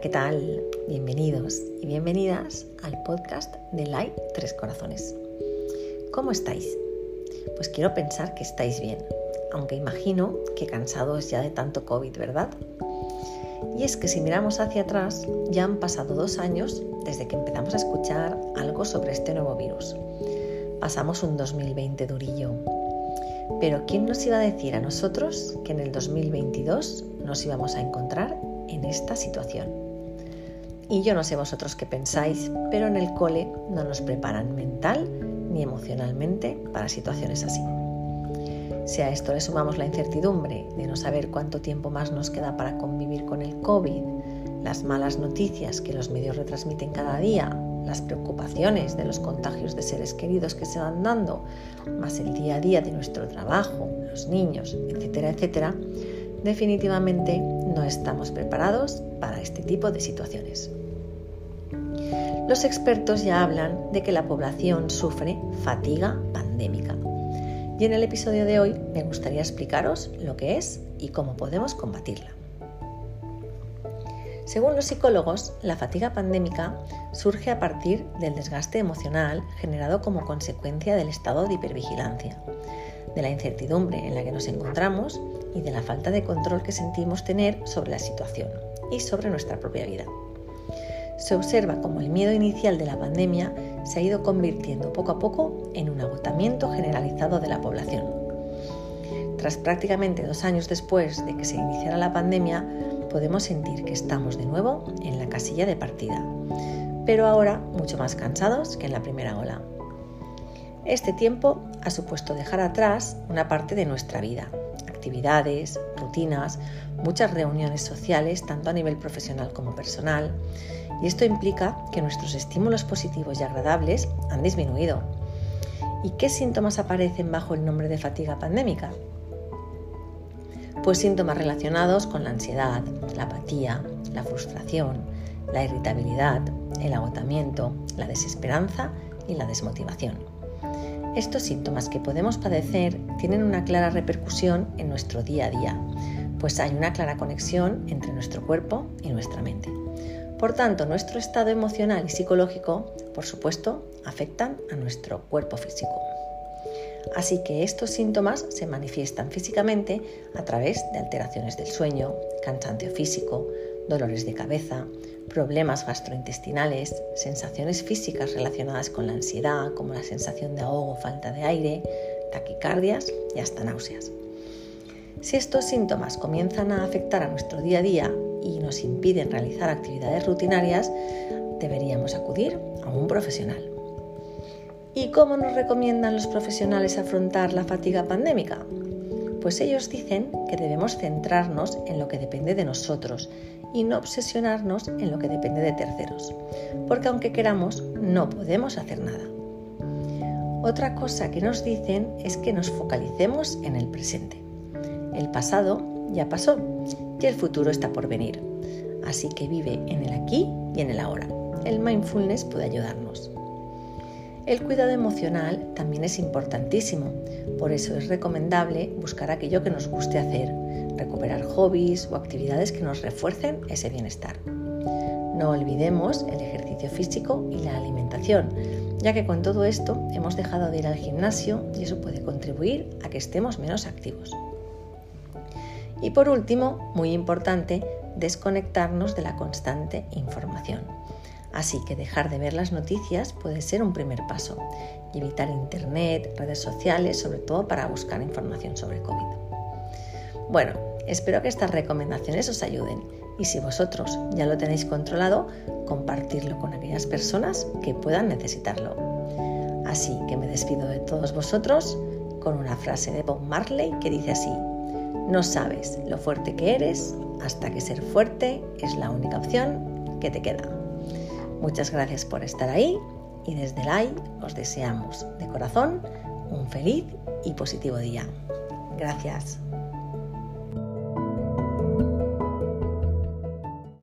¿qué tal? Bienvenidos y bienvenidas al podcast de Light Tres Corazones. ¿Cómo estáis? Pues quiero pensar que estáis bien, aunque imagino que cansados ya de tanto COVID, ¿verdad? Y es que si miramos hacia atrás, ya han pasado dos años desde que empezamos a escuchar algo sobre este nuevo virus. Pasamos un 2020 durillo. Pero ¿quién nos iba a decir a nosotros que en el 2022 nos íbamos a encontrar en esta situación. Y yo no sé vosotros qué pensáis, pero en el cole no nos preparan mental ni emocionalmente para situaciones así. Si a esto le sumamos la incertidumbre de no saber cuánto tiempo más nos queda para convivir con el COVID, las malas noticias que los medios retransmiten cada día, las preocupaciones de los contagios de seres queridos que se van dando, más el día a día de nuestro trabajo, los niños, etcétera, etcétera, definitivamente no estamos preparados para este tipo de situaciones. Los expertos ya hablan de que la población sufre fatiga pandémica. Y en el episodio de hoy me gustaría explicaros lo que es y cómo podemos combatirla. Según los psicólogos, la fatiga pandémica surge a partir del desgaste emocional generado como consecuencia del estado de hipervigilancia, de la incertidumbre en la que nos encontramos y de la falta de control que sentimos tener sobre la situación y sobre nuestra propia vida. Se observa como el miedo inicial de la pandemia se ha ido convirtiendo poco a poco en un agotamiento generalizado de la población. Tras prácticamente dos años después de que se iniciara la pandemia, podemos sentir que estamos de nuevo en la casilla de partida, pero ahora mucho más cansados que en la primera ola. Este tiempo ha supuesto dejar atrás una parte de nuestra vida, actividades, rutinas, muchas reuniones sociales, tanto a nivel profesional como personal, y esto implica que nuestros estímulos positivos y agradables han disminuido. ¿Y qué síntomas aparecen bajo el nombre de fatiga pandémica? Pues síntomas relacionados con la ansiedad, la apatía, la frustración, la irritabilidad, el agotamiento, la desesperanza y la desmotivación. Estos síntomas que podemos padecer tienen una clara repercusión en nuestro día a día, pues hay una clara conexión entre nuestro cuerpo y nuestra mente. Por tanto, nuestro estado emocional y psicológico, por supuesto, afectan a nuestro cuerpo físico. Así que estos síntomas se manifiestan físicamente a través de alteraciones del sueño, cansancio físico, dolores de cabeza, problemas gastrointestinales, sensaciones físicas relacionadas con la ansiedad, como la sensación de ahogo falta de aire, taquicardias y hasta náuseas. Si estos síntomas comienzan a afectar a nuestro día a día y nos impiden realizar actividades rutinarias, deberíamos acudir a un profesional. ¿Y cómo nos recomiendan los profesionales afrontar la fatiga pandémica? Pues ellos dicen que debemos centrarnos en lo que depende de nosotros y no obsesionarnos en lo que depende de terceros, porque aunque queramos, no podemos hacer nada. Otra cosa que nos dicen es que nos focalicemos en el presente. El pasado ya pasó y el futuro está por venir, así que vive en el aquí y en el ahora. El mindfulness puede ayudarnos. El cuidado emocional también es importantísimo, por eso es recomendable buscar aquello que nos guste hacer, recuperar hobbies o actividades que nos refuercen ese bienestar. No olvidemos el ejercicio físico y la alimentación, ya que con todo esto hemos dejado de ir al gimnasio y eso puede contribuir a que estemos menos activos. Y por último, muy importante, desconectarnos de la constante información. Así que dejar de ver las noticias puede ser un primer paso y evitar Internet, redes sociales, sobre todo para buscar información sobre COVID. Bueno, espero que estas recomendaciones os ayuden y si vosotros ya lo tenéis controlado, compartirlo con aquellas personas que puedan necesitarlo. Así que me despido de todos vosotros con una frase de Bob Marley que dice así, no sabes lo fuerte que eres hasta que ser fuerte es la única opción que te queda. Muchas gracias por estar ahí y desde el os deseamos de corazón un feliz y positivo día. Gracias.